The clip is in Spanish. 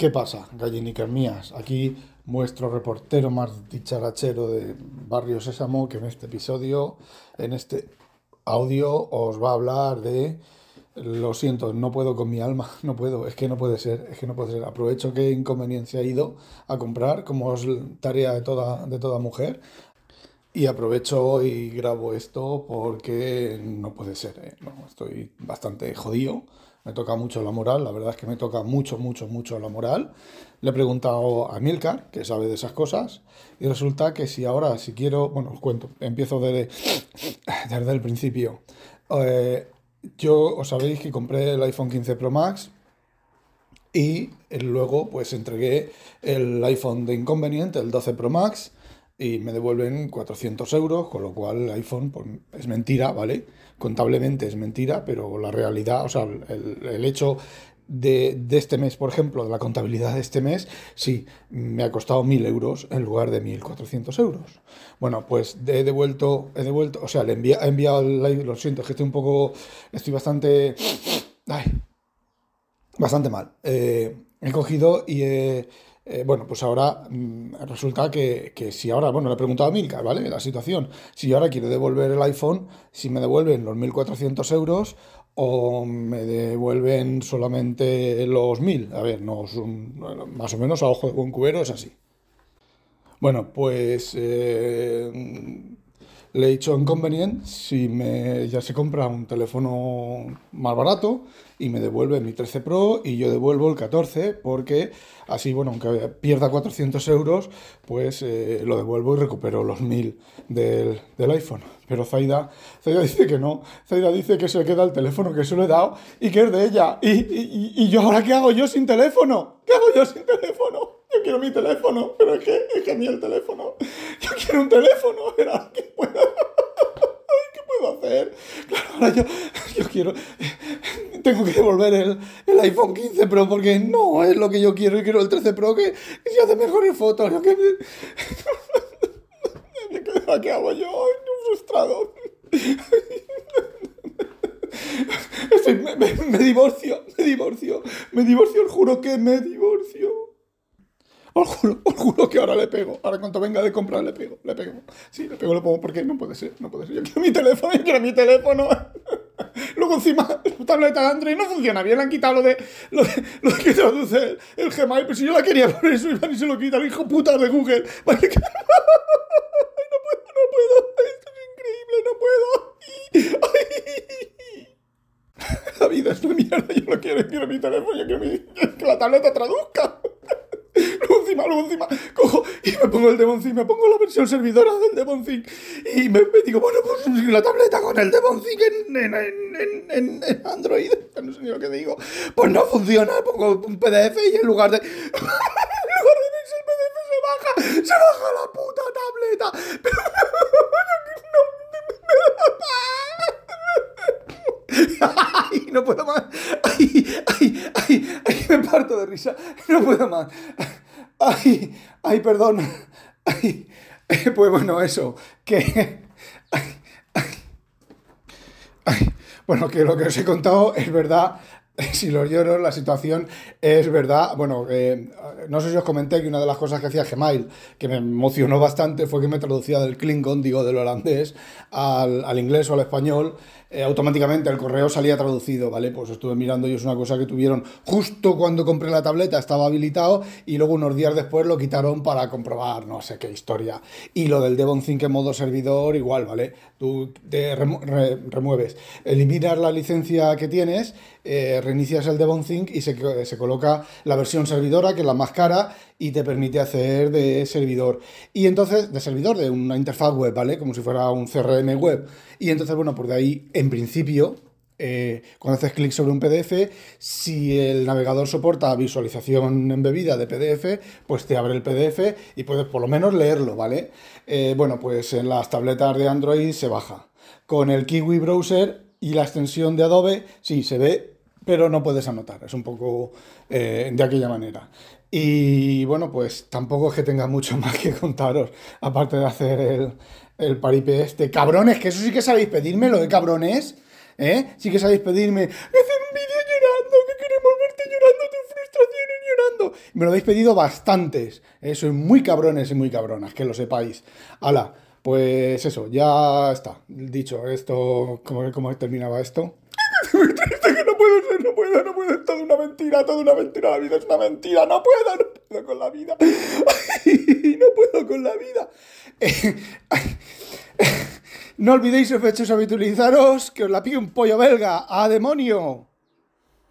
¿Qué pasa, gallinicas mías? Aquí vuestro reportero más dicharachero de Barrio Sésamo, que en este episodio, en este audio, os va a hablar de... Lo siento, no puedo con mi alma, no puedo, es que no puede ser, es que no puede ser. Aprovecho que inconveniencia he ido a comprar, como es tarea de toda, de toda mujer, y aprovecho y grabo esto porque no puede ser, ¿eh? estoy bastante jodido me toca mucho la moral, la verdad es que me toca mucho, mucho, mucho la moral. Le he preguntado a Milcar, que sabe de esas cosas, y resulta que si ahora, si quiero, bueno, os cuento, empiezo desde, desde el principio. Eh, yo, os sabéis que compré el iPhone 15 Pro Max y luego pues entregué el iPhone de inconveniente, el 12 Pro Max, y me devuelven 400 euros, con lo cual el iPhone pues, es mentira, ¿vale? Contablemente es mentira, pero la realidad, o sea, el, hecho de, de, este mes, por ejemplo, de la contabilidad de este mes, sí, me ha costado 1.000 euros en lugar de 1.400 euros. Bueno, pues he devuelto, he devuelto, o sea, le he enviado, el, lo siento, es que estoy un poco, estoy bastante, bastante mal. Eh, he cogido y he eh, bueno, pues ahora mm, resulta que, si ahora, bueno, le he preguntado a Milka, ¿vale? La situación, si yo ahora quiero devolver el iPhone, si me devuelven los 1.400 euros o me devuelven solamente los 1.000. A ver, no más o menos a ojo de buen cubero es así. Bueno, pues eh, le he dicho inconveniente si ya se compra un teléfono más barato y me devuelve mi 13 Pro y yo devuelvo el 14 porque así, bueno, aunque pierda 400 euros, pues eh, lo devuelvo y recupero los 1000 del, del, iPhone. Pero Zaida, Zaida dice que no. Zaida dice que se queda el teléfono que se lo he dado y que es de ella. Y, y, y yo ahora, ¿qué hago yo sin teléfono? ¿Qué hago yo sin teléfono? Yo quiero mi teléfono, pero es que es que el teléfono. Yo quiero un teléfono, pero ¿qué puedo? ¿Qué puedo hacer? Claro, ahora yo, yo quiero. Tengo que devolver el, el, iPhone 15 Pro porque no es lo que yo quiero y quiero el 13 Pro que, que se hace mejores fotos. Yo que ¿Qué hago yo? Frustrado. Estoy, me, me, me divorcio, me divorcio, me divorcio, juro que me divorcio. Os juro, os juro que ahora le pego. Ahora cuando venga de comprar le pego, le pego. Sí, le pego, le pongo porque no puede ser, no puede ser. Yo quiero mi teléfono, yo quiero mi teléfono. Luego encima la tableta de Android no funciona bien, le han quitado lo de lo, de, lo que traduce el, el, Gmail, pero si yo la quería por eso y se lo quitan, hijo puta de Google. Vale, que... no puedo, no puedo. Esto es increíble, no puedo. La vida es una mierda, yo lo quiero, quiero mi teléfono, yo quiero mi... que la tableta traduzca encima, cojo y me pongo el Devonthink, me pongo la versión servidora del Devonthink y me, digo, bueno, pues la tableta con el Devonthink en, en, en, en, Android, no sé ni lo que digo, pues no funciona, pongo un PDF y en lugar de... en lugar de verse el PDF se baja, se baja la puta tableta. Pero ay, no puedo más. Ay, ay, ay, ay, me parto de risa. No puedo más. Ay, ay, perdón. Ay, pues bueno, eso. Que. Bueno, que lo que os he contado es verdad. Si los lloro, la situación es verdad. Bueno, eh, no sé si os comenté que una de las cosas que hacía Gmail, que me emocionó bastante, fue que me traducía del Klingon, digo, del holandés, al, al inglés o al español. Eh, automáticamente el correo salía traducido, ¿vale? Pues estuve mirando y es una cosa que tuvieron justo cuando compré la tableta, estaba habilitado y luego unos días después lo quitaron para comprobar no sé qué historia. Y lo del Devon Think en modo servidor igual, ¿vale? Tú te remueves, eliminas la licencia que tienes, eh, reinicias el Devon Think y se, se coloca la versión servidora, que es la más cara, y te permite hacer de servidor. Y entonces, de servidor, de una interfaz web, ¿vale? Como si fuera un CRM web. Y entonces, bueno, por de ahí, en principio, eh, cuando haces clic sobre un PDF, si el navegador soporta visualización embebida de PDF, pues te abre el PDF y puedes por lo menos leerlo, ¿vale? Eh, bueno, pues en las tabletas de Android se baja. Con el Kiwi Browser y la extensión de Adobe, sí, se ve, pero no puedes anotar. Es un poco eh, de aquella manera. Y bueno, pues tampoco es que tenga mucho más que contaros, aparte de hacer el, el paripé este. Cabrones, que eso sí que sabéis pedirme, lo de cabrones, ¿eh? Sí que sabéis pedirme, hacer un vídeo llorando, que queremos verte llorando tu frustración y esperando. Me lo habéis pedido bastantes. Eh, sois muy cabrones y muy cabronas, que lo sepáis. Hala, pues eso, ya está. Dicho esto, ¿cómo, cómo terminaba esto? Puedo ser, no puedo, no puedo, es toda una mentira, toda una mentira, la vida es una mentira, no puedo, no puedo con la vida, no puedo con la vida. no olvidéis, sospechosos, habitualizaros, que os la pide un pollo belga, ¡a demonio!